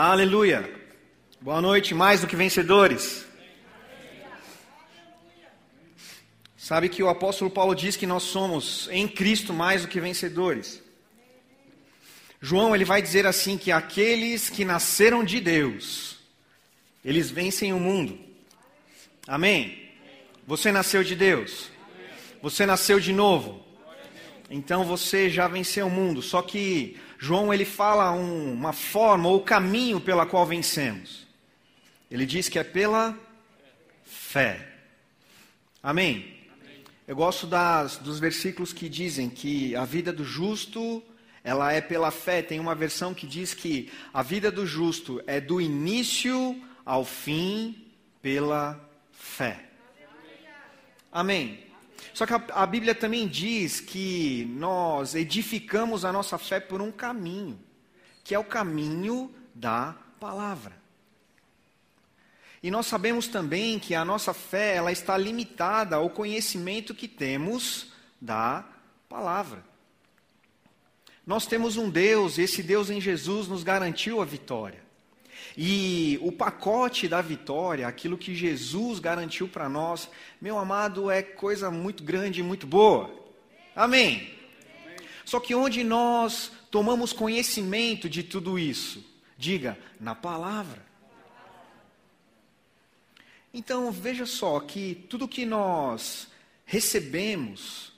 Aleluia. Boa noite, mais do que vencedores. Sabe que o apóstolo Paulo diz que nós somos em Cristo mais do que vencedores. João ele vai dizer assim que aqueles que nasceram de Deus, eles vencem o mundo. Amém. Você nasceu de Deus. Você nasceu de novo. Então você já venceu o mundo. Só que João ele fala um, uma forma ou caminho pela qual vencemos. Ele diz que é pela fé. Amém? Eu gosto das, dos versículos que dizem que a vida do justo ela é pela fé. Tem uma versão que diz que a vida do justo é do início ao fim pela fé. Amém. Só que a, a, Bíblia também diz que nós edificamos a nossa fé por um caminho, que é o caminho da palavra. E nós sabemos também que a nossa fé ela está limitada ao conhecimento que temos da palavra. Nós temos um Deus, esse Deus em Jesus nos garantiu a vitória. E o pacote da vitória, aquilo que Jesus garantiu para nós, meu amado, é coisa muito grande e muito boa. Amém. Só que onde nós tomamos conhecimento de tudo isso? Diga, na palavra. Então veja só que tudo que nós recebemos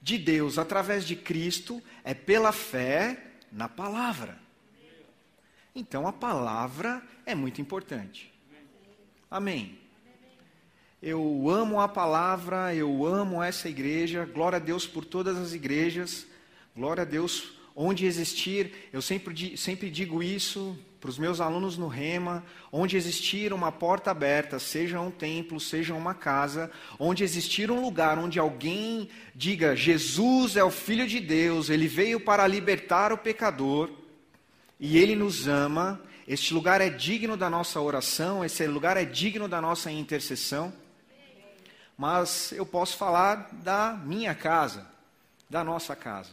de Deus através de Cristo é pela fé na palavra. Então a palavra é muito importante. Amém. Eu amo a palavra, eu amo essa igreja. Glória a Deus por todas as igrejas. Glória a Deus onde existir. Eu sempre, sempre digo isso para os meus alunos no Rema, onde existir uma porta aberta, seja um templo, seja uma casa, onde existir um lugar onde alguém diga: Jesus é o Filho de Deus, ele veio para libertar o pecador e ele nos ama. Este lugar é digno da nossa oração, esse lugar é digno da nossa intercessão. Mas eu posso falar da minha casa, da nossa casa.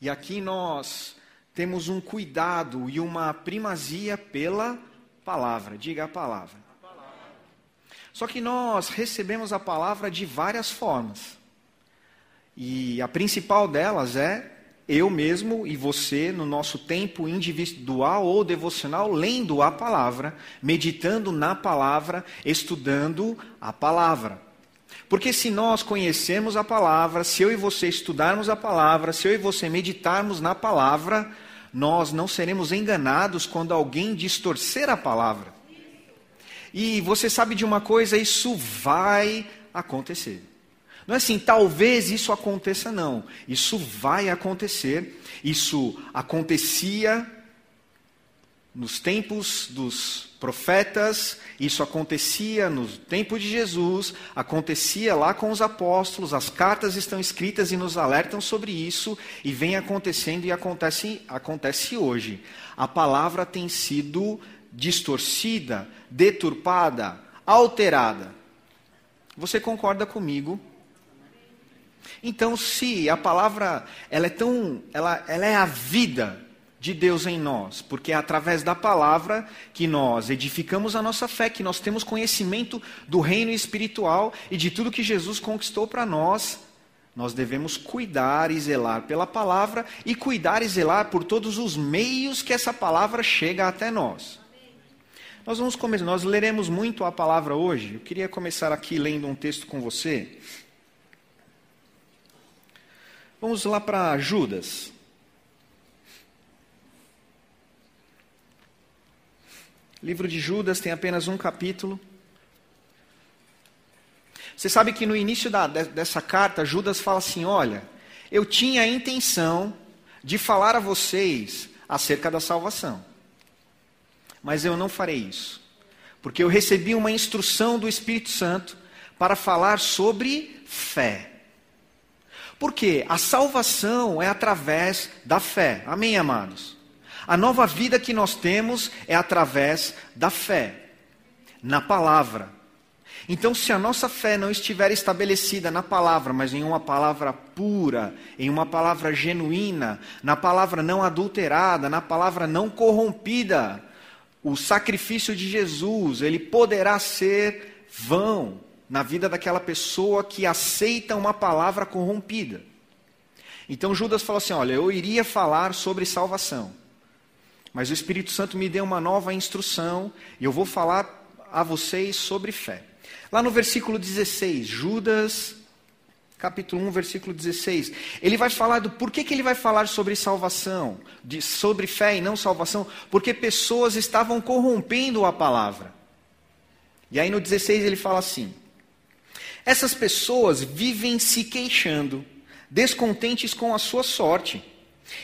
E aqui nós temos um cuidado e uma primazia pela palavra. Diga a palavra. Só que nós recebemos a palavra de várias formas. E a principal delas é eu mesmo e você, no nosso tempo individual ou devocional, lendo a palavra, meditando na palavra, estudando a palavra. Porque se nós conhecemos a palavra, se eu e você estudarmos a palavra, se eu e você meditarmos na palavra, nós não seremos enganados quando alguém distorcer a palavra. E você sabe de uma coisa, isso vai acontecer. Não é assim, talvez isso aconteça, não. Isso vai acontecer. Isso acontecia nos tempos dos profetas, isso acontecia no tempo de Jesus, acontecia lá com os apóstolos, as cartas estão escritas e nos alertam sobre isso, e vem acontecendo e acontece, acontece hoje. A palavra tem sido distorcida, deturpada, alterada. Você concorda comigo? Então, se a palavra ela é tão, ela, ela é a vida de Deus em nós, porque é através da palavra que nós edificamos a nossa fé, que nós temos conhecimento do reino espiritual e de tudo que Jesus conquistou para nós. Nós devemos cuidar e zelar pela palavra e cuidar e zelar por todos os meios que essa palavra chega até nós. Nós vamos começar, nós leremos muito a palavra hoje. Eu queria começar aqui lendo um texto com você. Vamos lá para Judas. livro de Judas tem apenas um capítulo. Você sabe que no início da, dessa carta, Judas fala assim: Olha, eu tinha a intenção de falar a vocês acerca da salvação, mas eu não farei isso, porque eu recebi uma instrução do Espírito Santo para falar sobre fé. Porque a salvação é através da fé. Amém, amados? A nova vida que nós temos é através da fé, na palavra. Então, se a nossa fé não estiver estabelecida na palavra, mas em uma palavra pura, em uma palavra genuína, na palavra não adulterada, na palavra não corrompida, o sacrifício de Jesus, ele poderá ser vão na vida daquela pessoa que aceita uma palavra corrompida. Então Judas falou assim: Olha, eu iria falar sobre salvação, mas o Espírito Santo me deu uma nova instrução e eu vou falar a vocês sobre fé. Lá no versículo 16, Judas, capítulo 1, versículo 16, ele vai falar do porquê que ele vai falar sobre salvação, de, sobre fé e não salvação, porque pessoas estavam corrompendo a palavra. E aí no 16 ele fala assim: essas pessoas vivem se queixando, descontentes com a sua sorte,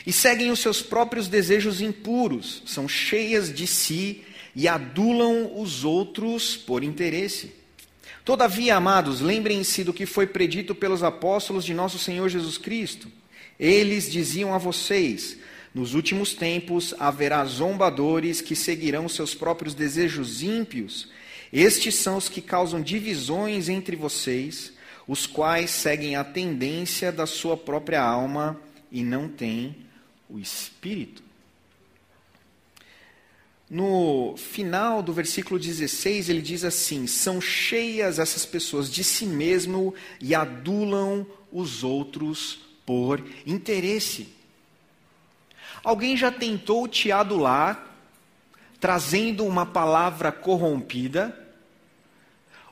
e seguem os seus próprios desejos impuros, são cheias de si e adulam os outros por interesse. Todavia, amados, lembrem-se do que foi predito pelos apóstolos de nosso Senhor Jesus Cristo. Eles diziam a vocês: nos últimos tempos haverá zombadores que seguirão seus próprios desejos ímpios estes são os que causam divisões entre vocês, os quais seguem a tendência da sua própria alma e não têm o espírito. No final do versículo 16, ele diz assim: São cheias essas pessoas de si mesmo e adulam os outros por interesse. Alguém já tentou te adular, trazendo uma palavra corrompida?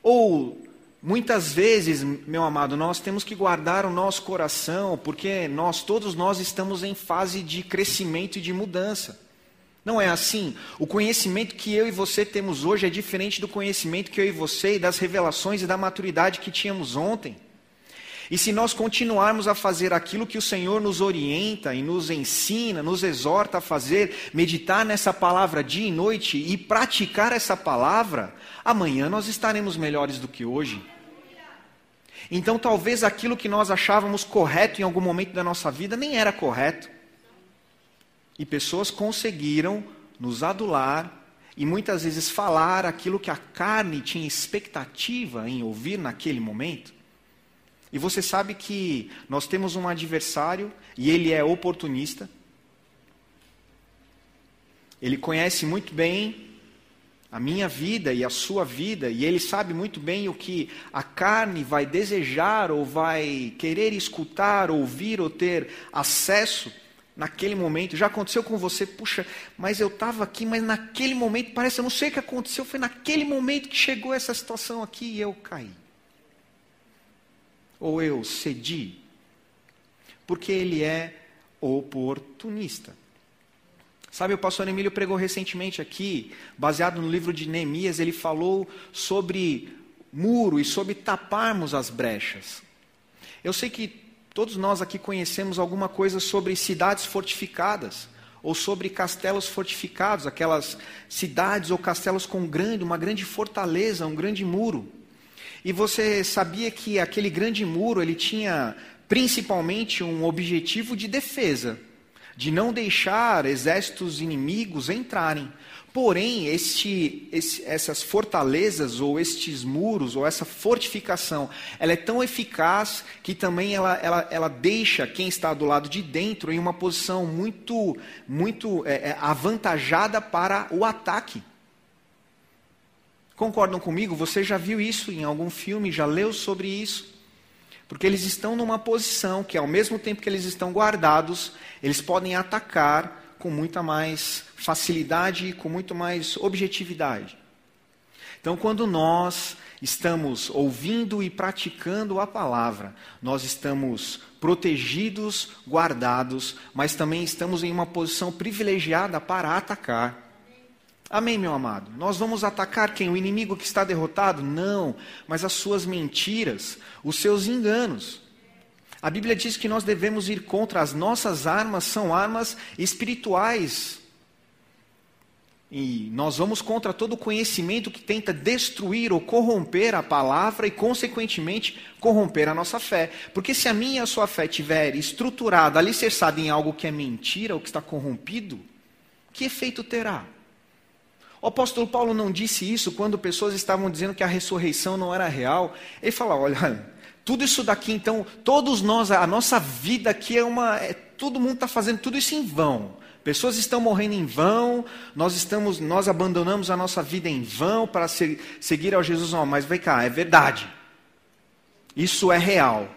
Ou muitas vezes, meu amado, nós temos que guardar o nosso coração, porque nós todos nós estamos em fase de crescimento e de mudança. Não é assim? O conhecimento que eu e você temos hoje é diferente do conhecimento que eu e você e das revelações e da maturidade que tínhamos ontem. E se nós continuarmos a fazer aquilo que o Senhor nos orienta e nos ensina, nos exorta a fazer, meditar nessa palavra dia e noite e praticar essa palavra, amanhã nós estaremos melhores do que hoje. Então, talvez aquilo que nós achávamos correto em algum momento da nossa vida nem era correto. E pessoas conseguiram nos adular e muitas vezes falar aquilo que a carne tinha expectativa em ouvir naquele momento. E você sabe que nós temos um adversário e ele é oportunista. Ele conhece muito bem a minha vida e a sua vida, e ele sabe muito bem o que a carne vai desejar ou vai querer escutar, ouvir ou ter acesso naquele momento. Já aconteceu com você, puxa, mas eu estava aqui, mas naquele momento, parece, eu não sei o que aconteceu, foi naquele momento que chegou essa situação aqui e eu caí ou eu cedi? Porque ele é oportunista. Sabe, o pastor Emílio pregou recentemente aqui, baseado no livro de Neemias, ele falou sobre muro e sobre taparmos as brechas. Eu sei que todos nós aqui conhecemos alguma coisa sobre cidades fortificadas ou sobre castelos fortificados, aquelas cidades ou castelos com grande, uma grande fortaleza, um grande muro. E você sabia que aquele grande muro ele tinha principalmente um objetivo de defesa, de não deixar exércitos inimigos entrarem. Porém, este, esse, essas fortalezas ou estes muros ou essa fortificação, ela é tão eficaz que também ela, ela, ela deixa quem está do lado de dentro em uma posição muito, muito é, é avantajada para o ataque. Concordam comigo? Você já viu isso em algum filme, já leu sobre isso? Porque eles estão numa posição que, ao mesmo tempo que eles estão guardados, eles podem atacar com muita mais facilidade e com muito mais objetividade. Então, quando nós estamos ouvindo e praticando a palavra, nós estamos protegidos, guardados, mas também estamos em uma posição privilegiada para atacar. Amém, meu amado? Nós vamos atacar quem? O inimigo que está derrotado? Não, mas as suas mentiras, os seus enganos. A Bíblia diz que nós devemos ir contra as nossas armas, são armas espirituais. E nós vamos contra todo conhecimento que tenta destruir ou corromper a palavra e, consequentemente, corromper a nossa fé. Porque se a minha e a sua fé estiver estruturada, alicerçada em algo que é mentira ou que está corrompido, que efeito terá? O apóstolo Paulo não disse isso quando pessoas estavam dizendo que a ressurreição não era real. Ele fala: olha, tudo isso daqui, então, todos nós, a nossa vida aqui é uma. É, todo mundo está fazendo tudo isso em vão. Pessoas estão morrendo em vão, nós estamos, nós abandonamos a nossa vida em vão para se, seguir ao Jesus. Não, mas vem cá, é verdade. Isso é real.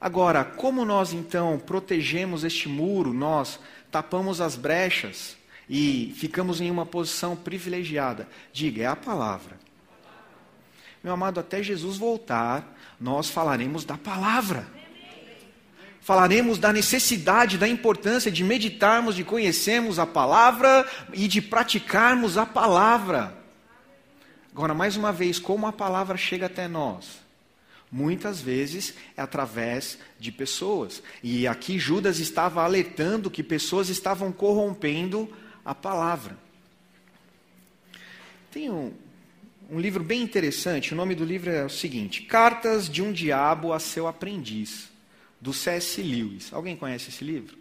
Agora, como nós então protegemos este muro, nós tapamos as brechas e ficamos em uma posição privilegiada? Diga, é a palavra. Meu amado, até Jesus voltar, nós falaremos da palavra. Falaremos da necessidade, da importância de meditarmos, de conhecermos a palavra e de praticarmos a palavra. Agora, mais uma vez, como a palavra chega até nós? Muitas vezes é através de pessoas. E aqui Judas estava alertando que pessoas estavam corrompendo a palavra. Tem um, um livro bem interessante, o nome do livro é o seguinte: Cartas de um Diabo a seu Aprendiz, do C.S. Lewis. Alguém conhece esse livro?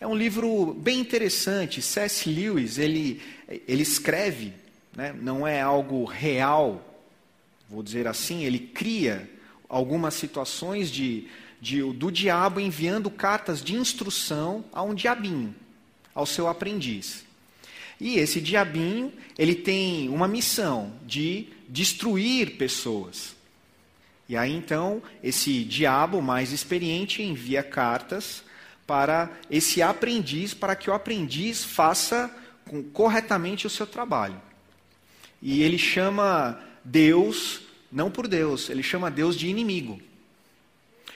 É um livro bem interessante. C.S. Lewis, ele, ele escreve, né, não é algo real, vou dizer assim, ele cria algumas situações de, de, do diabo enviando cartas de instrução a um diabinho, ao seu aprendiz. E esse diabinho, ele tem uma missão de destruir pessoas. E aí então, esse diabo mais experiente envia cartas para esse aprendiz, para que o aprendiz faça corretamente o seu trabalho. E ele chama Deus, não por Deus, ele chama Deus de inimigo.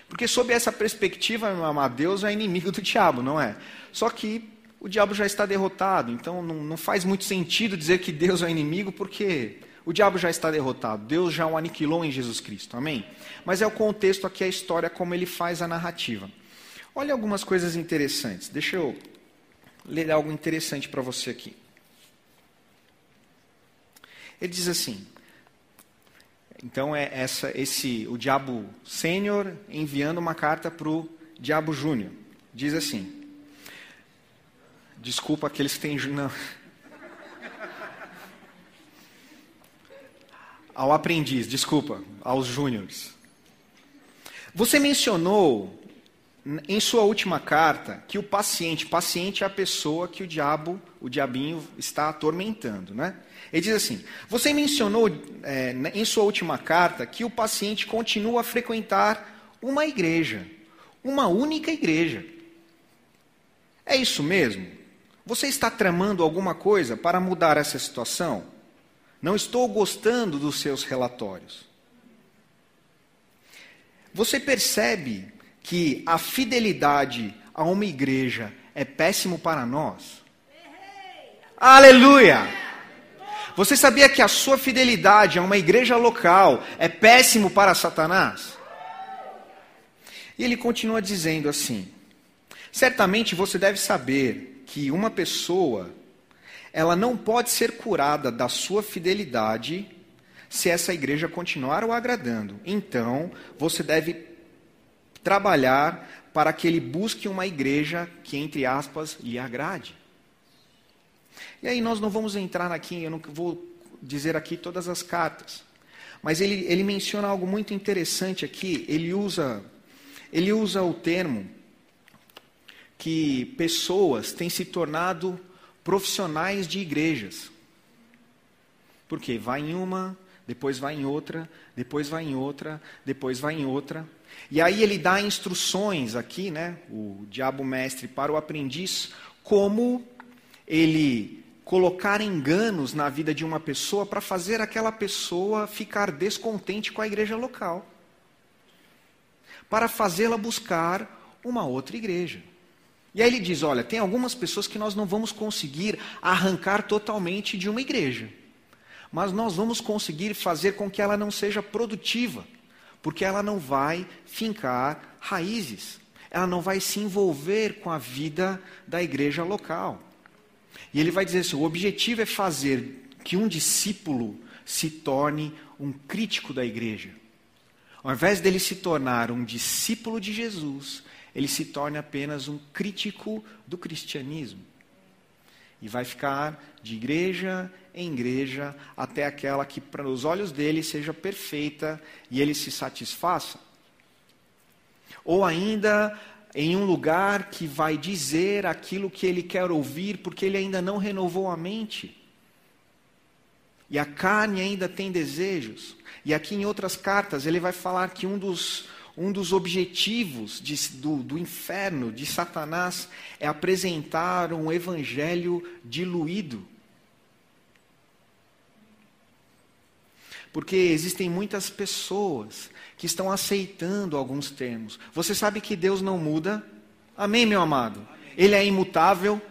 Porque sob essa perspectiva, meu amado, Deus é inimigo do diabo, não é? Só que o diabo já está derrotado. Então não, não faz muito sentido dizer que Deus é inimigo, porque o diabo já está derrotado. Deus já o aniquilou em Jesus Cristo. Amém? Mas é o contexto aqui, a história, como ele faz a narrativa. Olha algumas coisas interessantes. Deixa eu ler algo interessante para você aqui. Ele diz assim: então é essa, esse, o diabo sênior enviando uma carta para o diabo júnior. Diz assim: Desculpa aqueles que têm. Não. Ao aprendiz, desculpa, aos júniores. Você mencionou em sua última carta que o paciente, paciente é a pessoa que o diabo, o diabinho está atormentando, né? Ele diz assim: você mencionou é, em sua última carta que o paciente continua a frequentar uma igreja, uma única igreja. É isso mesmo? Você está tramando alguma coisa para mudar essa situação? Não estou gostando dos seus relatórios. Você percebe que a fidelidade a uma igreja é péssimo para nós? Aleluia! Você sabia que a sua fidelidade a uma igreja local é péssimo para Satanás? E ele continua dizendo assim: Certamente você deve saber que uma pessoa ela não pode ser curada da sua fidelidade se essa igreja continuar o agradando. Então, você deve trabalhar para que ele busque uma igreja que, entre aspas, lhe agrade. E aí nós não vamos entrar aqui, eu não vou dizer aqui todas as cartas. Mas ele, ele menciona algo muito interessante aqui. Ele usa, ele usa o termo que pessoas têm se tornado profissionais de igrejas. Porque vai em uma, depois vai em outra, depois vai em outra, depois vai em outra. E aí ele dá instruções aqui, né, o diabo mestre para o aprendiz, como ele colocar enganos na vida de uma pessoa para fazer aquela pessoa ficar descontente com a igreja local. Para fazê-la buscar uma outra igreja. E aí ele diz: olha, tem algumas pessoas que nós não vamos conseguir arrancar totalmente de uma igreja, mas nós vamos conseguir fazer com que ela não seja produtiva, porque ela não vai fincar raízes, ela não vai se envolver com a vida da igreja local. E ele vai dizer assim: o objetivo é fazer que um discípulo se torne um crítico da igreja. Ao invés dele se tornar um discípulo de Jesus, ele se torne apenas um crítico do cristianismo. E vai ficar de igreja em igreja até aquela que, para os olhos dele, seja perfeita e ele se satisfaça. Ou ainda em um lugar que vai dizer aquilo que ele quer ouvir, porque ele ainda não renovou a mente. E a carne ainda tem desejos. E aqui em outras cartas ele vai falar que um dos, um dos objetivos de, do, do inferno, de Satanás, é apresentar um evangelho diluído. Porque existem muitas pessoas que estão aceitando alguns termos. Você sabe que Deus não muda? Amém, meu amado? Ele é imutável,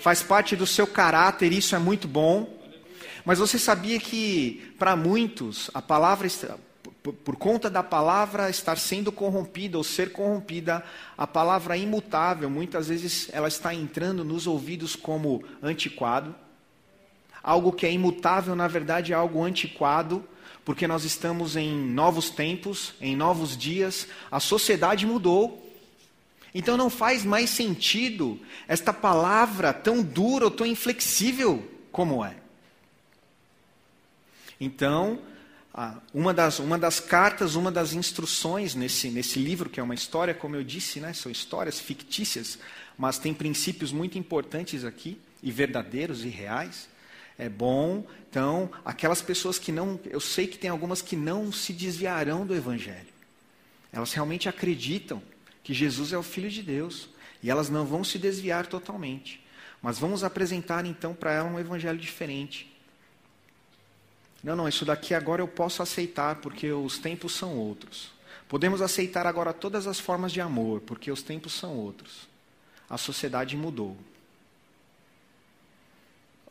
faz parte do seu caráter, isso é muito bom. Mas você sabia que, para muitos, a palavra, por conta da palavra estar sendo corrompida ou ser corrompida, a palavra imutável, muitas vezes ela está entrando nos ouvidos como antiquado. Algo que é imutável, na verdade, é algo antiquado porque nós estamos em novos tempos, em novos dias, a sociedade mudou. Então não faz mais sentido esta palavra tão dura ou tão inflexível como é. Então, uma das, uma das cartas, uma das instruções nesse, nesse livro, que é uma história, como eu disse, né, são histórias fictícias, mas tem princípios muito importantes aqui, e verdadeiros e reais é bom. Então, aquelas pessoas que não, eu sei que tem algumas que não se desviarão do evangelho. Elas realmente acreditam que Jesus é o filho de Deus e elas não vão se desviar totalmente. Mas vamos apresentar então para ela um evangelho diferente. Não, não, isso daqui agora eu posso aceitar porque os tempos são outros. Podemos aceitar agora todas as formas de amor porque os tempos são outros. A sociedade mudou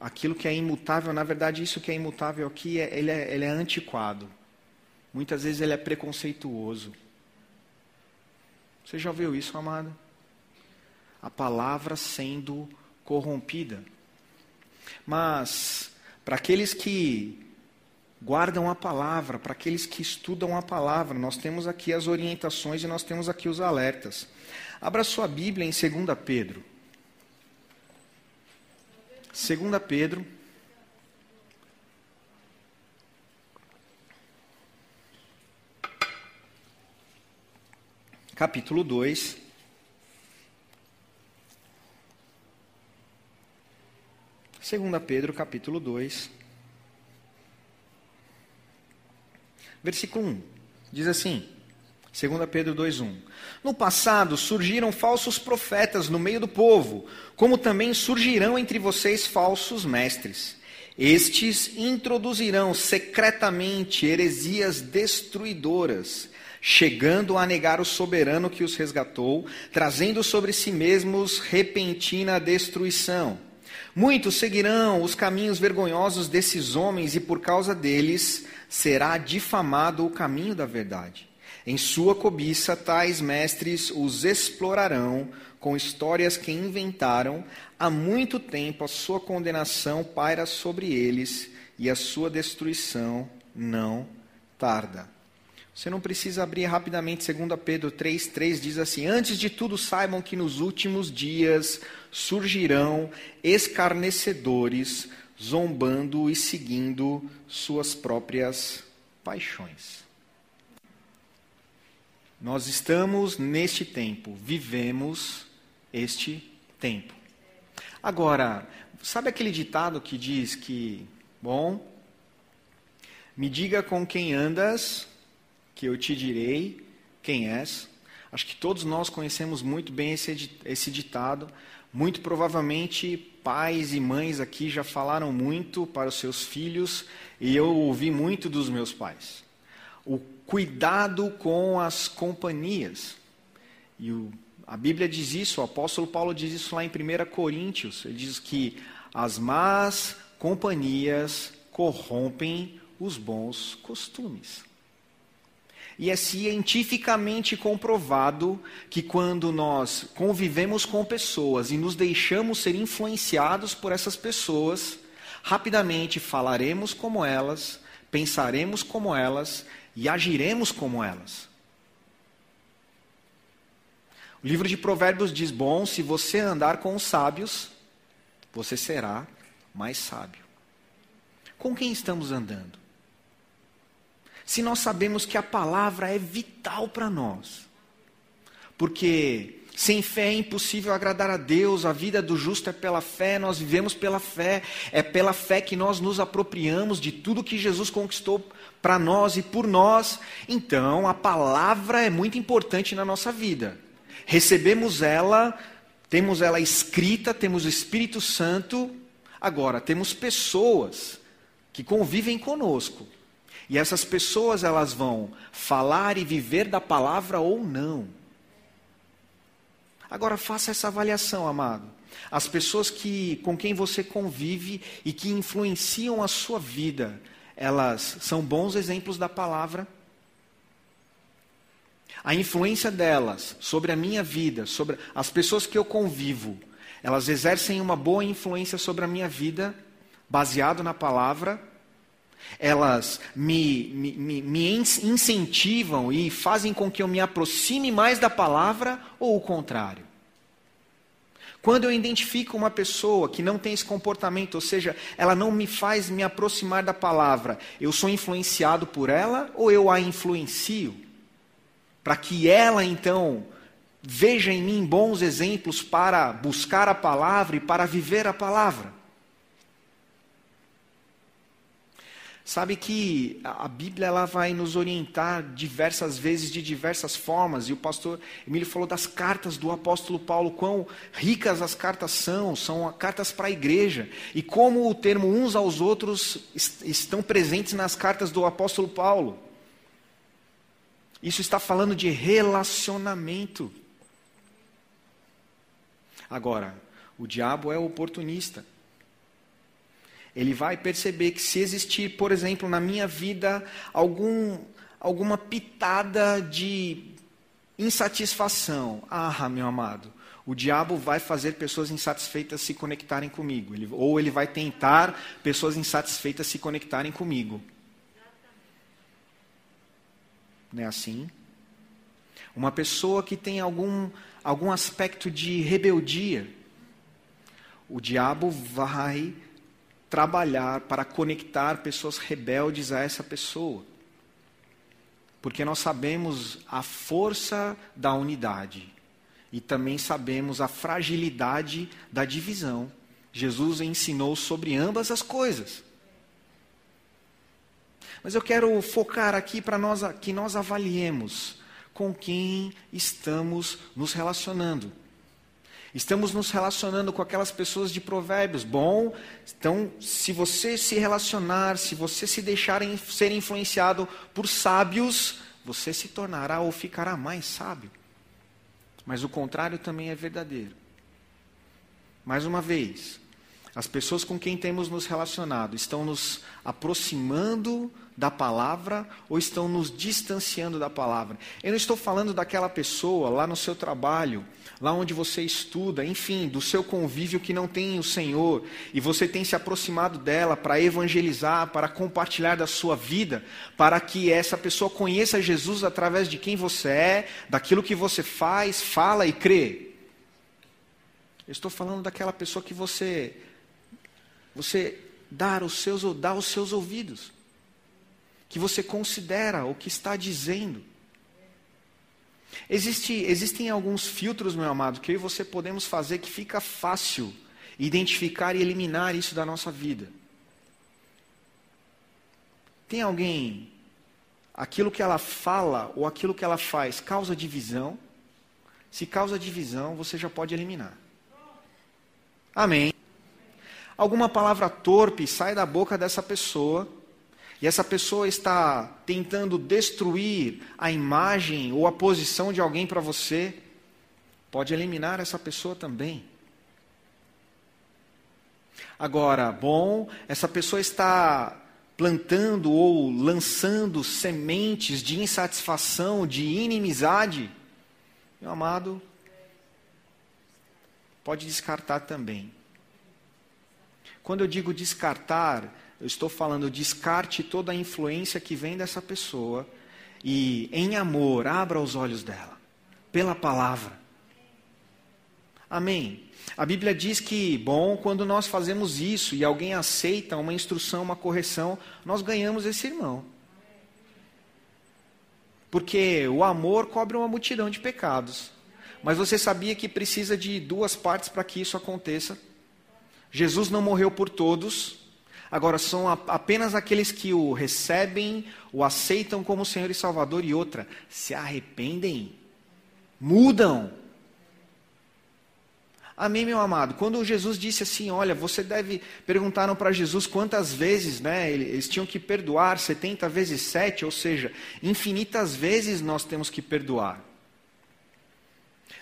aquilo que é imutável, na verdade, isso que é imutável aqui, é, ele, é, ele é antiquado. Muitas vezes ele é preconceituoso. Você já ouviu isso, amado? A palavra sendo corrompida. Mas, para aqueles que guardam a palavra, para aqueles que estudam a palavra, nós temos aqui as orientações e nós temos aqui os alertas. Abra sua Bíblia em 2 Pedro. 2 Pedro. Capítulo 2. Segunda Pedro, capítulo 2. Versículo 1. Diz assim: 2 Pedro 2,1. No passado surgiram falsos profetas no meio do povo, como também surgirão entre vocês falsos mestres. Estes introduzirão secretamente heresias destruidoras, chegando a negar o soberano que os resgatou, trazendo sobre si mesmos repentina destruição. Muitos seguirão os caminhos vergonhosos desses homens, e por causa deles será difamado o caminho da verdade. Em sua cobiça, tais mestres os explorarão com histórias que inventaram. Há muito tempo a sua condenação paira sobre eles e a sua destruição não tarda. Você não precisa abrir rapidamente 2 Pedro 3,3 diz assim: Antes de tudo, saibam que nos últimos dias surgirão escarnecedores, zombando e seguindo suas próprias paixões. Nós estamos neste tempo, vivemos este tempo. Agora, sabe aquele ditado que diz que, bom, me diga com quem andas, que eu te direi quem és. Acho que todos nós conhecemos muito bem esse, esse ditado. Muito provavelmente pais e mães aqui já falaram muito para os seus filhos, e eu ouvi muito dos meus pais. O cuidado com as companhias. E o, a Bíblia diz isso, o apóstolo Paulo diz isso lá em 1 Coríntios. Ele diz que as más companhias corrompem os bons costumes. E é cientificamente comprovado que quando nós convivemos com pessoas e nos deixamos ser influenciados por essas pessoas, rapidamente falaremos como elas, pensaremos como elas e agiremos como elas. O livro de Provérbios diz: Bom, se você andar com os sábios, você será mais sábio. Com quem estamos andando? Se nós sabemos que a palavra é vital para nós, porque Sem fé é impossível agradar a Deus, a vida do justo é pela fé, nós vivemos pela fé, é pela fé que nós nos apropriamos de tudo que Jesus conquistou para nós e por nós. Então, a palavra é muito importante na nossa vida. Recebemos ela, temos ela escrita, temos o Espírito Santo, agora temos pessoas que convivem conosco. E essas pessoas elas vão falar e viver da palavra ou não. Agora faça essa avaliação, amado. As pessoas que com quem você convive e que influenciam a sua vida, elas são bons exemplos da palavra? A influência delas sobre a minha vida, sobre as pessoas que eu convivo, elas exercem uma boa influência sobre a minha vida, baseado na palavra? Elas me, me, me, incentivam e fazem com que eu me aproxime mais da palavra ou o contrário? Quando eu identifico uma pessoa que não tem esse comportamento, ou seja, ela não me faz me aproximar da palavra, eu sou influenciado por ela ou eu a influencio? Para que ela então veja em mim bons exemplos para buscar a palavra e para viver a palavra. Sabe que a Bíblia ela vai nos orientar diversas vezes, de diversas formas, e o pastor Emílio falou das cartas do apóstolo Paulo, quão ricas as cartas são, são cartas para a igreja, e como o termo uns aos outros estão presentes nas cartas do apóstolo Paulo. Isso está falando de relacionamento. Agora, o diabo é oportunista ele vai perceber que se existir, por exemplo, na minha vida algum, alguma pitada de insatisfação, ah, meu amado, o diabo vai fazer pessoas insatisfeitas se conectarem comigo, ele, ou ele vai tentar pessoas insatisfeitas se conectarem comigo. Não é assim? Uma pessoa que tem algum, algum aspecto de rebeldia, o diabo vai trabalhar para conectar pessoas rebeldes a essa pessoa. Porque nós sabemos a força da unidade e também sabemos a fragilidade da divisão. Jesus ensinou sobre ambas as coisas. Mas eu quero focar aqui para nós que nós avaliemos com quem estamos nos relacionando. Estamos nos relacionando com aquelas pessoas de provérbios. Bom, então, se você se relacionar, se você se deixar ser influenciado por sábios, você se tornará ou ficará mais sábio. Mas o contrário também é verdadeiro. Mais uma vez, as pessoas com quem temos nos relacionado estão nos aproximando da palavra ou estão nos distanciando da palavra? Eu não estou falando daquela pessoa lá no seu trabalho lá onde você estuda, enfim, do seu convívio que não tem o Senhor, e você tem se aproximado dela para evangelizar, para compartilhar da sua vida, para que essa pessoa conheça Jesus através de quem você é, daquilo que você faz, fala e crê. Eu estou falando daquela pessoa que você você dá os seus dá os seus ouvidos, que você considera o que está dizendo. Existe, existem alguns filtros, meu amado, que eu e você podemos fazer que fica fácil identificar e eliminar isso da nossa vida. Tem alguém, aquilo que ela fala ou aquilo que ela faz causa divisão? Se causa divisão, você já pode eliminar. Amém. Alguma palavra torpe sai da boca dessa pessoa e essa pessoa está tentando destruir a imagem ou a posição de alguém para você, pode eliminar essa pessoa também. Agora, bom, essa pessoa está plantando ou lançando sementes de insatisfação, de inimizade, meu amado, pode descartar também. Quando eu digo descartar, eu estou falando, descarte toda a influência que vem dessa pessoa e, em amor, abra os olhos dela, pela palavra. Amém. A Bíblia diz que, bom, quando nós fazemos isso e alguém aceita uma instrução, uma correção, nós ganhamos esse irmão. Porque o amor cobre uma multidão de pecados. Mas você sabia que precisa de duas partes para que isso aconteça? Jesus não morreu por todos, agora são apenas aqueles que o recebem, o aceitam como Senhor e Salvador, e outra, se arrependem, mudam. Amém, meu amado? Quando Jesus disse assim, olha, você deve. Perguntaram para Jesus quantas vezes, né? Eles tinham que perdoar, 70 vezes 7, ou seja, infinitas vezes nós temos que perdoar.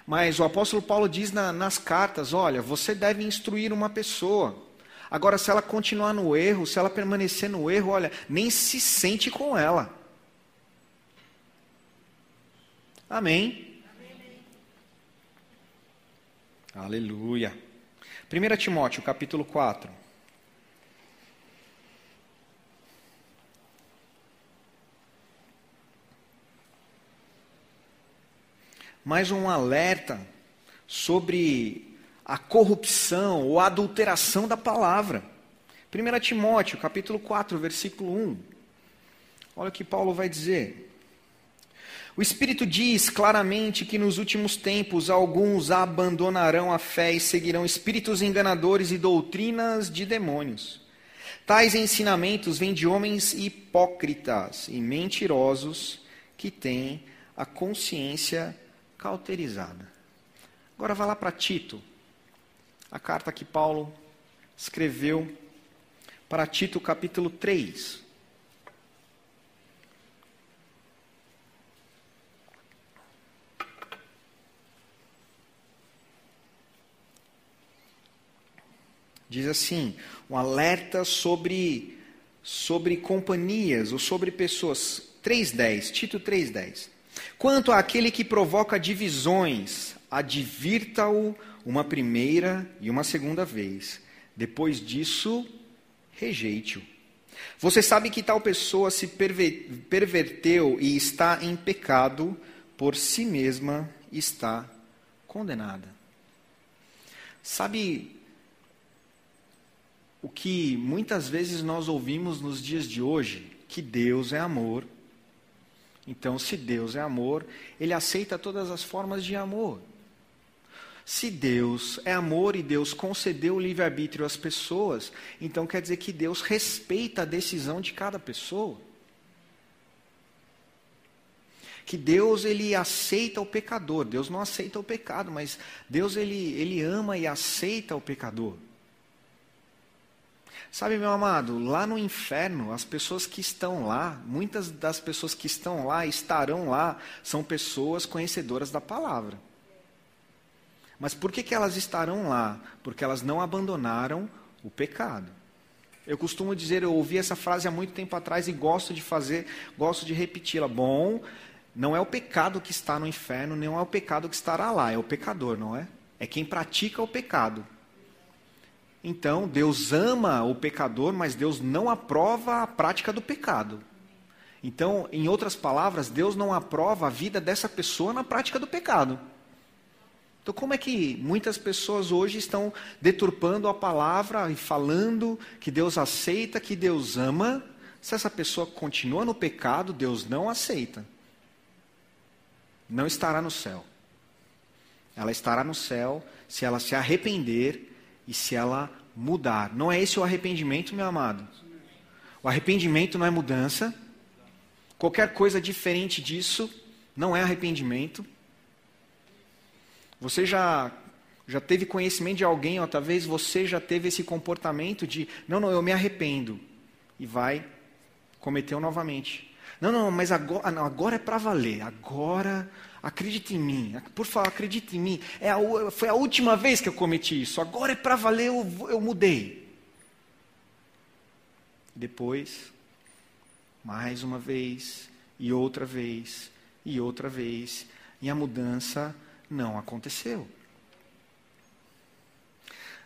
Mas o apóstolo Paulo diz na, nas cartas: olha, você deve instruir uma pessoa. Agora, se ela continuar no erro, se ela permanecer no erro, olha, nem se sente com ela. Amém. Aleluia. 1 Timóteo, capítulo 4. Mais um alerta sobre a corrupção ou a adulteração da palavra. 1 Timóteo, capítulo 4, versículo 1. Olha o que Paulo vai dizer. O Espírito diz claramente que nos últimos tempos alguns abandonarão a fé e seguirão espíritos enganadores e doutrinas de demônios. Tais ensinamentos vêm de homens hipócritas e mentirosos que têm a consciência cauterizada. Agora vá lá para Tito, a carta que Paulo escreveu para Tito, capítulo 3. Diz assim, um alerta sobre, sobre companhias ou sobre pessoas. 3.10, Tito 3.10. Quanto àquele que provoca divisões, advirta-o uma primeira e uma segunda vez. Depois disso, rejeite-o. Você sabe que tal pessoa se perverteu e está em pecado, por si mesma está condenada. Sabe o que muitas vezes nós ouvimos nos dias de hoje, que Deus é amor. Então, se Deus é amor, ele aceita todas as formas de amor. Se Deus é amor e Deus concedeu o livre-arbítrio às pessoas, então quer dizer que Deus respeita a decisão de cada pessoa. Que Deus ele aceita o pecador. Deus não aceita o pecado, mas Deus ele, ele ama e aceita o pecador. Sabe, meu amado, lá no inferno, as pessoas que estão lá, muitas das pessoas que estão lá, estarão lá, são pessoas conhecedoras da palavra. Mas por que, que elas estarão lá? Porque elas não abandonaram o pecado. Eu costumo dizer, eu ouvi essa frase há muito tempo atrás e gosto de fazer, gosto de repeti-la. Bom, não é o pecado que está no inferno, nem é o pecado que estará lá, é o pecador, não é? É quem pratica o pecado. Então, Deus ama o pecador, mas Deus não aprova a prática do pecado. Então, em outras palavras, Deus não aprova a vida dessa pessoa na prática do pecado. Então, como é que muitas pessoas hoje estão deturpando a palavra e falando que Deus aceita, que Deus ama, se essa pessoa continua no pecado, Deus não aceita. Não estará no céu. Ela estará no céu se ela se arrepender e se ela mudar. Não é esse o arrependimento, meu amado? O arrependimento não é mudança. Qualquer coisa diferente disso não é arrependimento. Você já já teve conhecimento de alguém, ou talvez você já teve esse comportamento de, não, não, eu me arrependo. E vai, cometeu novamente. Não, não, mas agora, não, agora é para valer. Agora Acredite em mim, por favor, acredite em mim. É a, foi a última vez que eu cometi isso. Agora é para valer, eu, eu mudei. Depois, mais uma vez, e outra vez, e outra vez, e a mudança não aconteceu.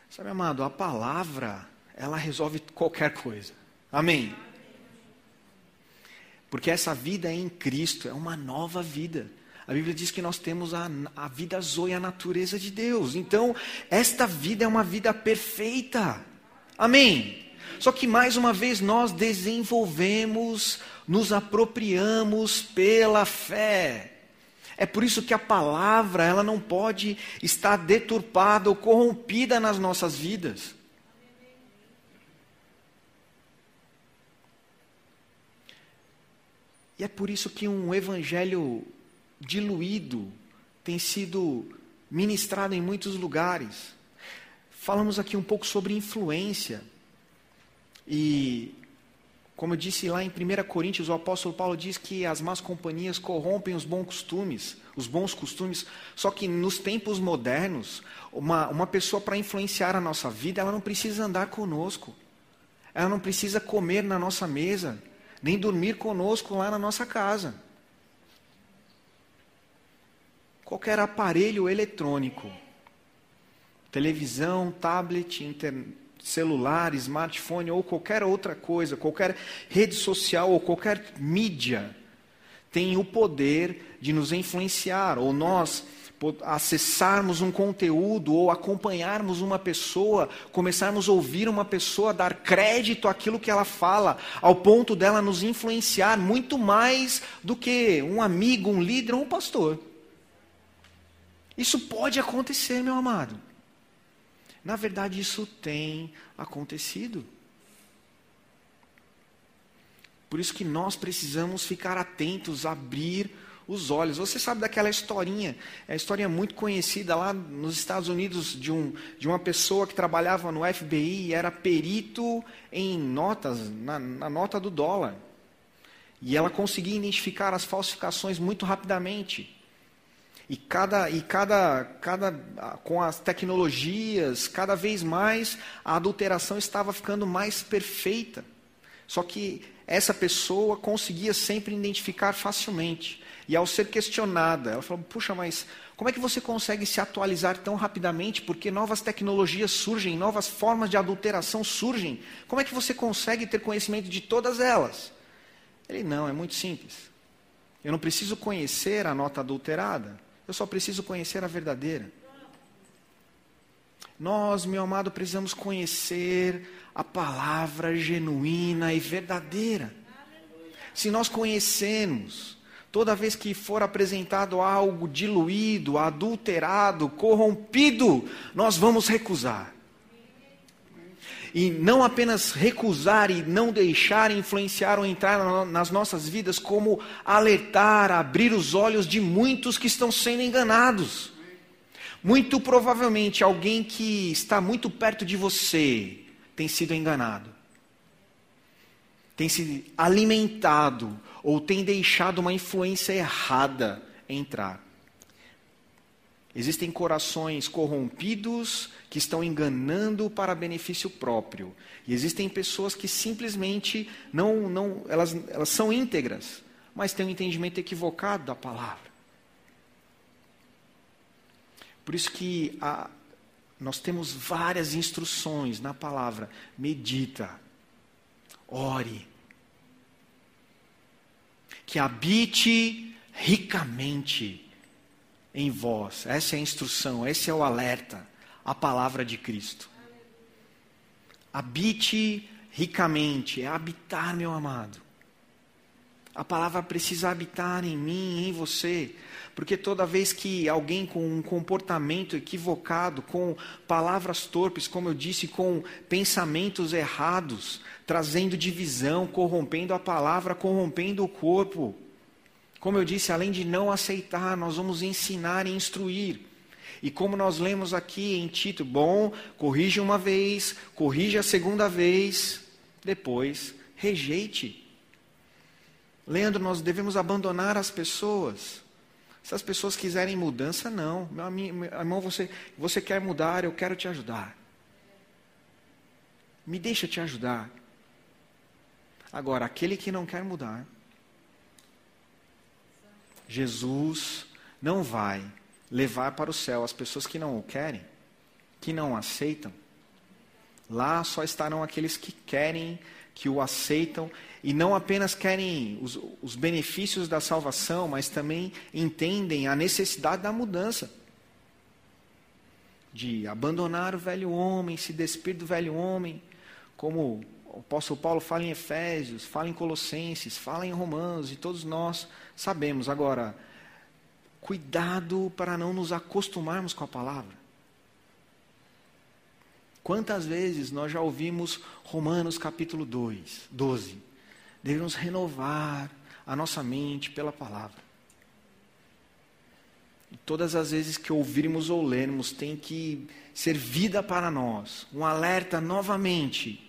Sabe, amado, a palavra, ela resolve qualquer coisa. Amém? Porque essa vida em Cristo é uma nova vida. A Bíblia diz que nós temos a, a vida zoe, a natureza de Deus. Então, esta vida é uma vida perfeita. Amém? Só que mais uma vez nós desenvolvemos, nos apropriamos pela fé. É por isso que a palavra, ela não pode estar deturpada ou corrompida nas nossas vidas. E é por isso que um evangelho diluído tem sido ministrado em muitos lugares. Falamos aqui um pouco sobre influência. E, como eu disse lá em 1 Coríntios, o apóstolo Paulo diz que as más companhias corrompem os bons costumes, os bons costumes. Só que nos tempos modernos, uma, uma pessoa para influenciar a nossa vida, ela não precisa andar conosco. Ela não precisa comer na nossa mesa nem dormir conosco lá na nossa casa. Qualquer aparelho eletrônico, televisão, tablet, inter... celular, smartphone ou qualquer outra coisa, qualquer rede social ou qualquer mídia, tem o poder de nos influenciar, ou nós acessarmos um conteúdo ou acompanharmos uma pessoa, começarmos a ouvir uma pessoa, dar crédito àquilo que ela fala, ao ponto dela nos influenciar muito mais do que um amigo, um líder ou um pastor. Isso pode acontecer, meu amado. Na verdade, isso tem acontecido. Por isso que nós precisamos ficar atentos, abrir os olhos. Você sabe daquela historinha, é uma historinha muito conhecida lá nos Estados Unidos de, um, de uma pessoa que trabalhava no FBI e era perito em notas, na, na nota do dólar. E ela conseguia identificar as falsificações muito rapidamente. E cada, e cada, cada, com as tecnologias, cada vez mais a adulteração estava ficando mais perfeita. Só que essa pessoa conseguia sempre identificar facilmente. E ao ser questionada, ela falou: Puxa, mas como é que você consegue se atualizar tão rapidamente? Porque novas tecnologias surgem, novas formas de adulteração surgem. Como é que você consegue ter conhecimento de todas elas? Ele: Não, é muito simples. Eu não preciso conhecer a nota adulterada, eu só preciso conhecer a verdadeira. Nós, meu amado, precisamos conhecer a palavra genuína e verdadeira. Se nós conhecemos Toda vez que for apresentado algo diluído, adulterado, corrompido, nós vamos recusar. E não apenas recusar e não deixar influenciar ou entrar nas nossas vidas, como alertar, abrir os olhos de muitos que estão sendo enganados. Muito provavelmente alguém que está muito perto de você tem sido enganado, tem se alimentado ou tem deixado uma influência errada entrar. Existem corações corrompidos que estão enganando para benefício próprio. E existem pessoas que simplesmente não, não elas, elas são íntegras, mas têm um entendimento equivocado da palavra. Por isso que a, nós temos várias instruções na palavra. Medita, ore, que habite ricamente em vós. Essa é a instrução, esse é o alerta, a palavra de Cristo. Habite ricamente, é habitar, meu amado. A palavra precisa habitar em mim, em você. Porque toda vez que alguém com um comportamento equivocado, com palavras torpes, como eu disse, com pensamentos errados, trazendo divisão, corrompendo a palavra, corrompendo o corpo. Como eu disse, além de não aceitar, nós vamos ensinar e instruir. E como nós lemos aqui em Tito, bom, corrija uma vez, corrija a segunda vez, depois rejeite. Leandro, nós devemos abandonar as pessoas. Se as pessoas quiserem mudança, não. Meu irmão, você, você quer mudar, eu quero te ajudar. Me deixa te ajudar. Agora, aquele que não quer mudar, Jesus não vai levar para o céu as pessoas que não o querem, que não aceitam. Lá só estarão aqueles que querem, que o aceitam e não apenas querem os, os benefícios da salvação, mas também entendem a necessidade da mudança. De abandonar o velho homem, se despir do velho homem, como o apóstolo Paulo fala em Efésios, fala em Colossenses, fala em Romanos, e todos nós sabemos. Agora, Cuidado para não nos acostumarmos com a palavra. Quantas vezes nós já ouvimos Romanos capítulo 2, 12? Devemos renovar a nossa mente pela palavra. E todas as vezes que ouvirmos ou lermos, tem que ser vida para nós, um alerta novamente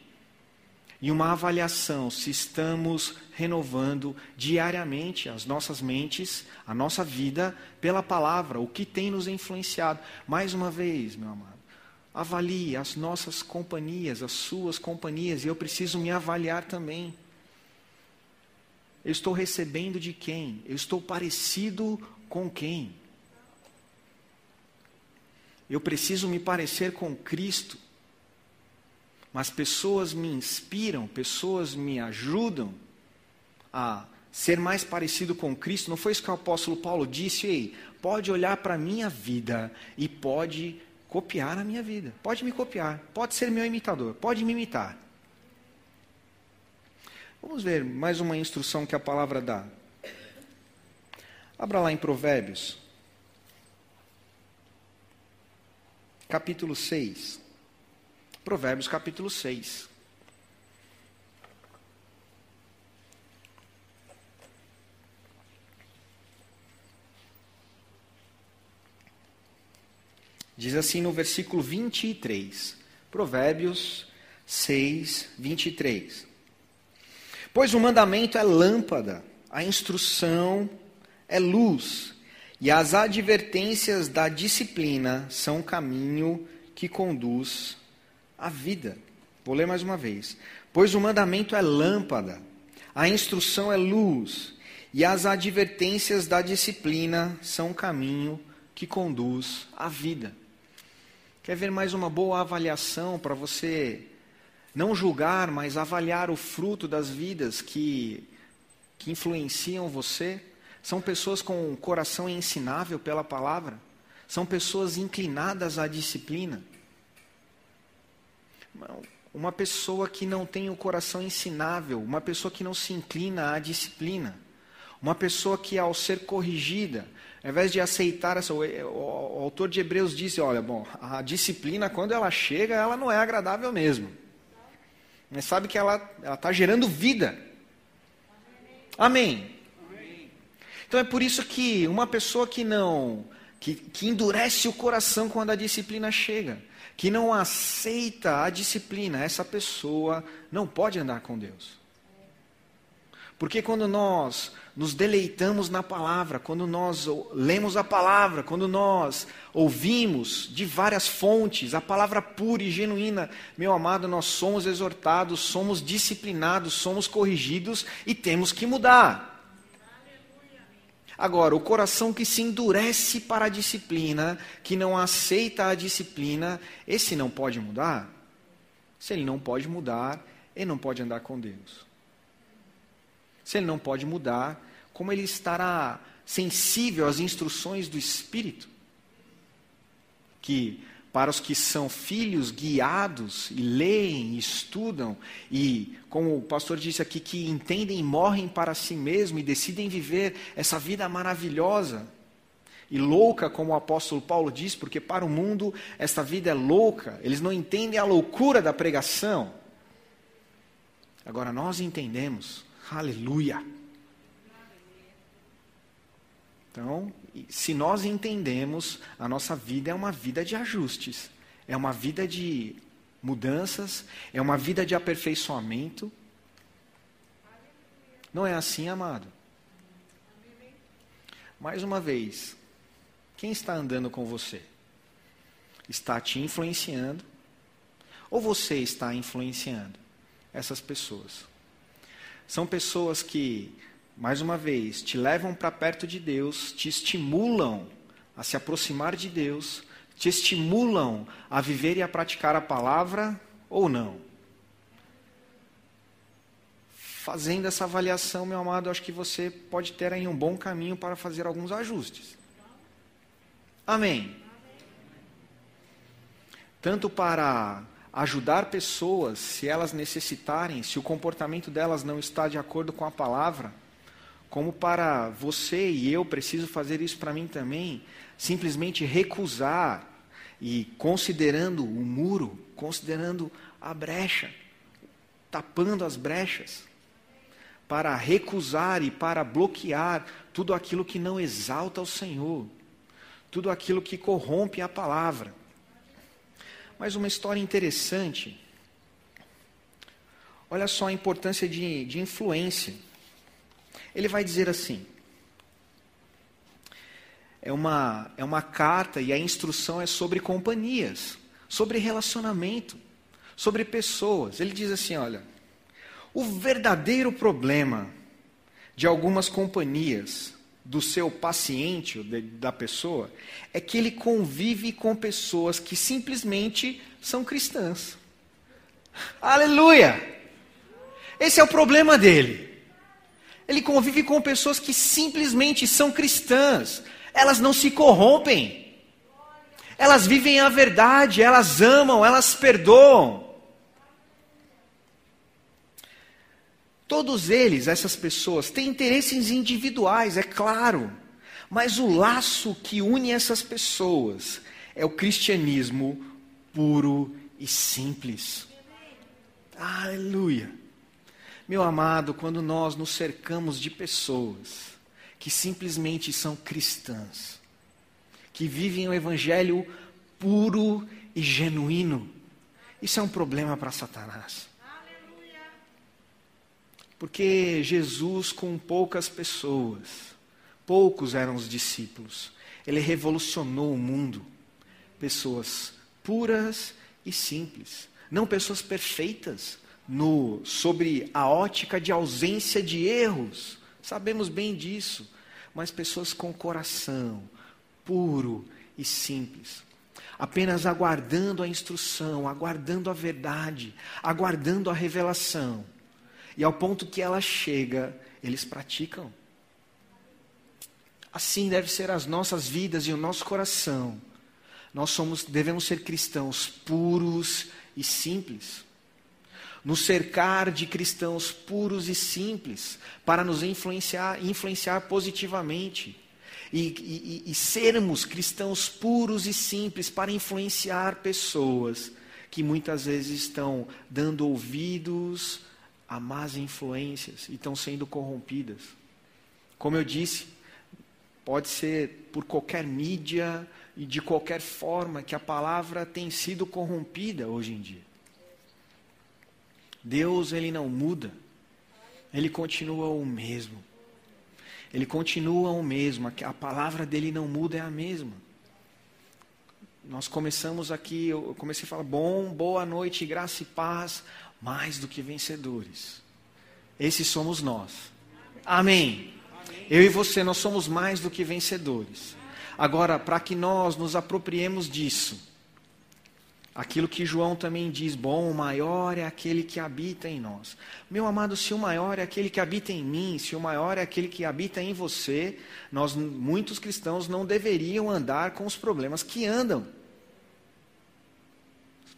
e uma avaliação se estamos renovando diariamente as nossas mentes, a nossa vida pela palavra, o que tem nos influenciado. Mais uma vez, meu amado, avalie as nossas companhias, as suas companhias, e eu preciso me avaliar também. Eu estou recebendo de quem? Eu estou parecido com quem? Eu preciso me parecer com Cristo. Mas pessoas me inspiram, pessoas me ajudam a ser mais parecido com Cristo. Não foi isso que o apóstolo Paulo disse? Ei, pode olhar para a minha vida e pode copiar a minha vida. Pode me copiar, pode ser meu imitador, pode me imitar. Vamos ver mais uma instrução que a palavra dá. Abra lá em Provérbios, capítulo 6. Provérbios, capítulo 6. Diz assim no versículo 23. Provérbios 6, 23. Pois o mandamento é lâmpada, a instrução é luz, e as advertências da disciplina são caminho que conduz à vida. Vou ler mais uma vez. Pois o mandamento é lâmpada, a instrução é luz, e as advertências da disciplina são caminho que conduz à vida. Quer ver mais uma boa avaliação para você não julgar, mas avaliar o fruto das vidas que, que influenciam você? São pessoas com o coração ensinável pela palavra. São pessoas inclinadas à disciplina. Uma pessoa que não tem o coração ensinável, uma pessoa que não se inclina à disciplina. Uma pessoa que, ao ser corrigida, ao invés de aceitar essa. O, autor de Hebreus disse: olha, bom, a disciplina, quando ela chega, ela não é agradável mesmo. Mas sabe que ela está gerando vida. Amém. Então é por isso que uma pessoa que não, que, que endurece o coração quando a disciplina chega, que não aceita a disciplina, essa pessoa não pode andar com Deus. Porque quando nós nos deleitamos na palavra, quando nós lemos a palavra, quando nós ouvimos de várias fontes a palavra pura e genuína, meu amado, nós somos exortados, somos disciplinados, somos corrigidos e temos que mudar. Agora, o coração que se endurece para a disciplina, que não aceita a disciplina, esse não pode mudar? Se ele não pode mudar, ele não pode andar com Deus. Se ele não pode mudar, como ele estará sensível às instruções do Espírito? Que para os que são filhos guiados e leem, e estudam e, como o pastor disse aqui, que entendem e morrem para si mesmo e decidem viver essa vida maravilhosa e louca, como o apóstolo Paulo diz, porque para o mundo esta vida é louca, eles não entendem a loucura da pregação. Agora nós entendemos, aleluia. Então, se nós entendemos, a nossa vida é uma vida de ajustes, é uma vida de mudanças, é uma vida de aperfeiçoamento. Não é assim, amado? Mais uma vez, quem está andando com você? Está te influenciando? Ou você está influenciando essas pessoas? São pessoas que mais uma vez, te levam para perto de Deus, te estimulam a se aproximar de Deus, te estimulam a viver e a praticar a palavra ou não? Fazendo essa avaliação, meu amado, acho que você pode ter aí um bom caminho para fazer alguns ajustes. Amém. Tanto para ajudar pessoas, se elas necessitarem, se o comportamento delas não está de acordo com a palavra, como para você e eu preciso fazer isso para mim também, simplesmente recusar e considerando o muro, considerando a brecha, tapando as brechas, para recusar e para bloquear tudo aquilo que não exalta o Senhor, tudo aquilo que corrompe a palavra. Mas uma história interessante. Olha só a importância de, de influência. Ele vai dizer assim: é uma, é uma carta e a instrução é sobre companhias, sobre relacionamento, sobre pessoas. Ele diz assim: olha, o verdadeiro problema de algumas companhias, do seu paciente, da pessoa, é que ele convive com pessoas que simplesmente são cristãs. Aleluia! Esse é o problema dele. Ele convive com pessoas que simplesmente são cristãs, elas não se corrompem, elas vivem a verdade, elas amam, elas perdoam. Todos eles, essas pessoas, têm interesses individuais, é claro, mas o laço que une essas pessoas é o cristianismo puro e simples. Aleluia. Meu amado, quando nós nos cercamos de pessoas que simplesmente são cristãs, que vivem o evangelho puro e genuíno, isso é um problema para Satanás. Porque Jesus, com poucas pessoas, poucos eram os discípulos, ele revolucionou o mundo. Pessoas puras e simples, não pessoas perfeitas, no, sobre a ótica de ausência de erros, sabemos bem disso, mas pessoas com coração puro e simples, apenas aguardando a instrução, aguardando a verdade, aguardando a revelação e ao ponto que ela chega, eles praticam. Assim deve ser as nossas vidas e o nosso coração. Nós somos, devemos ser cristãos puros e simples. Nos cercar de cristãos puros e simples, para nos influenciar, influenciar positivamente. E, e, e, sermos cristãos puros e simples para influenciar pessoas que muitas vezes estão dando ouvidos a más influências e estão sendo corrompidas. Como eu disse, pode ser por qualquer mídia e de qualquer forma que a palavra tem sido corrompida hoje em dia. Deus, ele não muda. Ele continua o mesmo. Ele continua o mesmo. A palavra dele não muda, é a mesma. Nós começamos aqui, eu comecei a falar, bom, boa noite, graça e paz mais do que vencedores. Esses somos nós. Amém. Eu e você, nós somos mais do que vencedores. Agora, para que nós nos apropriemos disso, aquilo que João também diz: bom, o maior é aquele que habita em nós. Meu amado, se o maior é aquele que habita em mim, se o maior é aquele que habita em você, nós, muitos cristãos, não deveriam andar com os problemas que andam.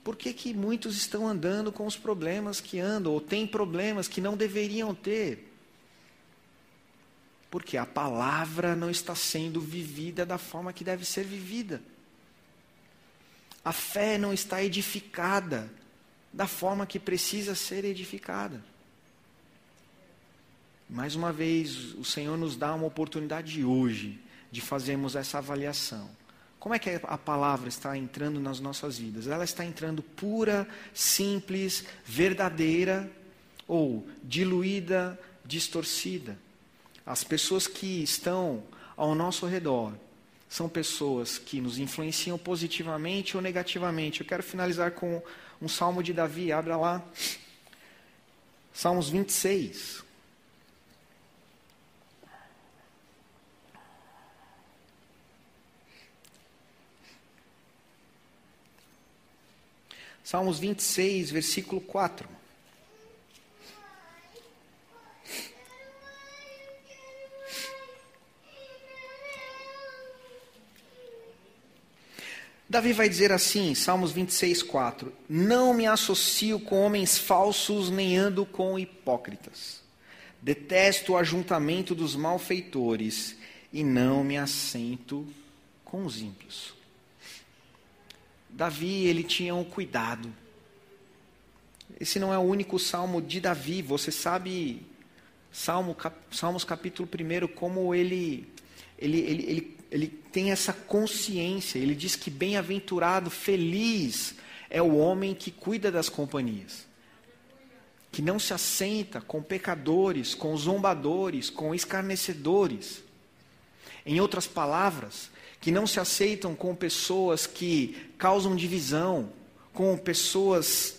Por que, que muitos estão andando com os problemas que andam, ou têm problemas que não deveriam ter? Porque a palavra não está sendo vivida da forma que deve ser vivida. A fé não está edificada da forma que precisa ser edificada. Mais uma vez, o Senhor nos dá uma oportunidade hoje de fazermos essa avaliação. Como é que a palavra está entrando nas nossas vidas? Ela está entrando pura, simples, verdadeira ou diluída, distorcida? As pessoas que estão ao nosso redor são pessoas que nos influenciam positivamente ou negativamente. Eu quero finalizar com um salmo de Davi, abra lá. Salmos 26. Salmos 26, versículo 4. Davi vai dizer assim, Salmos 26, 4: Não me associo com homens falsos, nem ando com hipócritas. Detesto o ajuntamento dos malfeitores e não me assento com os ímpios. Davi, ele tinha um cuidado. Esse não é o único salmo de Davi. Você sabe, salmo, cap, Salmos capítulo 1, como ele, ele, ele, ele, ele tem essa consciência. Ele diz que bem-aventurado, feliz é o homem que cuida das companhias. Que não se assenta com pecadores, com zombadores, com escarnecedores. Em outras palavras, que não se aceitam com pessoas que causam divisão, com pessoas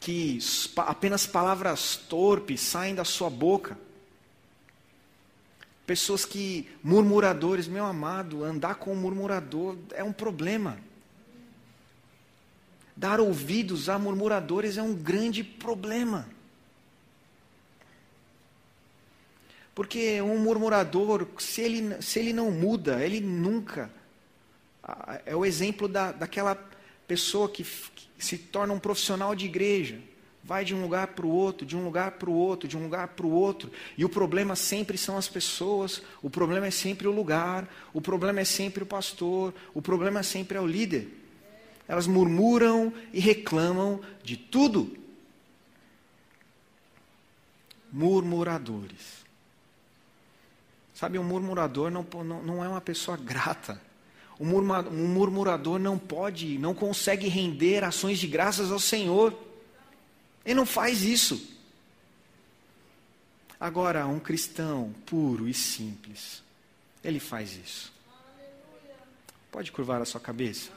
que apenas palavras torpes saem da sua boca. Pessoas que, murmuradores, meu amado, andar com um murmurador é um problema. Dar ouvidos a murmuradores é um grande problema. Porque um murmurador, se ele, se ele não muda, ele nunca. É o exemplo da, daquela pessoa que, que se torna um profissional de igreja. Vai de um lugar para o outro, de um lugar para o outro, de um lugar para o outro. E o problema sempre são as pessoas, o problema é sempre o lugar, o problema é sempre o pastor, o problema é sempre é o líder. Elas murmuram e reclamam de tudo. Murmuradores. Sabe, um murmurador não, não, não é uma pessoa grata. Um murmurador não pode, não consegue render ações de graças ao Senhor. Ele não faz isso. Agora, um cristão puro e simples, ele faz isso. Pode curvar a sua cabeça?